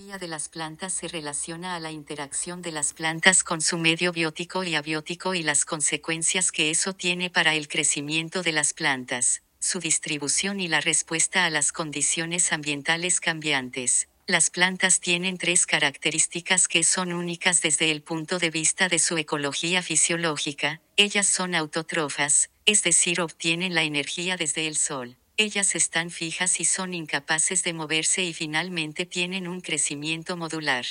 de las plantas se relaciona a la interacción de las plantas con su medio biótico y abiótico y las consecuencias que eso tiene para el crecimiento de las plantas, su distribución y la respuesta a las condiciones ambientales cambiantes. Las plantas tienen tres características que son únicas desde el punto de vista de su ecología fisiológica. Ellas son autótrofas, es decir, obtienen la energía desde el sol. Ellas están fijas y son incapaces de moverse y finalmente tienen un crecimiento modular.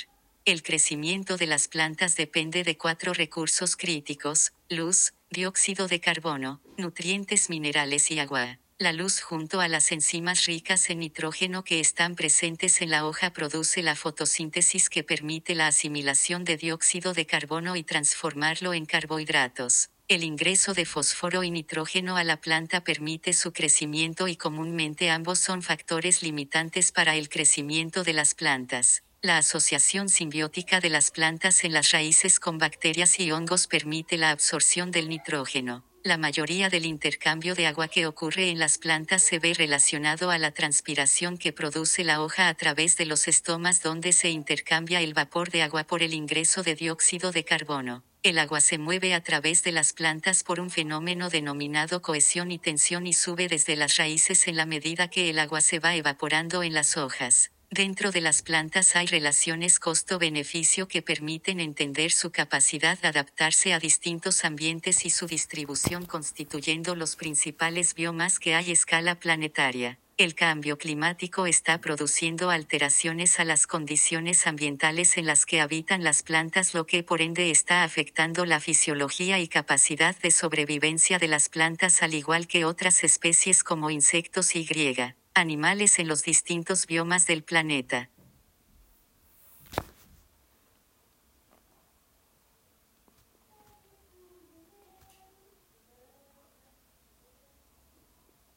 El crecimiento de las plantas depende de cuatro recursos críticos, luz, dióxido de carbono, nutrientes minerales y agua. La luz junto a las enzimas ricas en nitrógeno que están presentes en la hoja produce la fotosíntesis que permite la asimilación de dióxido de carbono y transformarlo en carbohidratos. El ingreso de fósforo y nitrógeno a la planta permite su crecimiento y comúnmente ambos son factores limitantes para el crecimiento de las plantas. La asociación simbiótica de las plantas en las raíces con bacterias y hongos permite la absorción del nitrógeno. La mayoría del intercambio de agua que ocurre en las plantas se ve relacionado a la transpiración que produce la hoja a través de los estomas donde se intercambia el vapor de agua por el ingreso de dióxido de carbono. El agua se mueve a través de las plantas por un fenómeno denominado cohesión y tensión y sube desde las raíces en la medida que el agua se va evaporando en las hojas. Dentro de las plantas hay relaciones costo-beneficio que permiten entender su capacidad de adaptarse a distintos ambientes y su distribución constituyendo los principales biomas que hay a escala planetaria. El cambio climático está produciendo alteraciones a las condiciones ambientales en las que habitan las plantas, lo que por ende está afectando la fisiología y capacidad de sobrevivencia de las plantas al igual que otras especies como insectos y griega animales en los distintos biomas del planeta.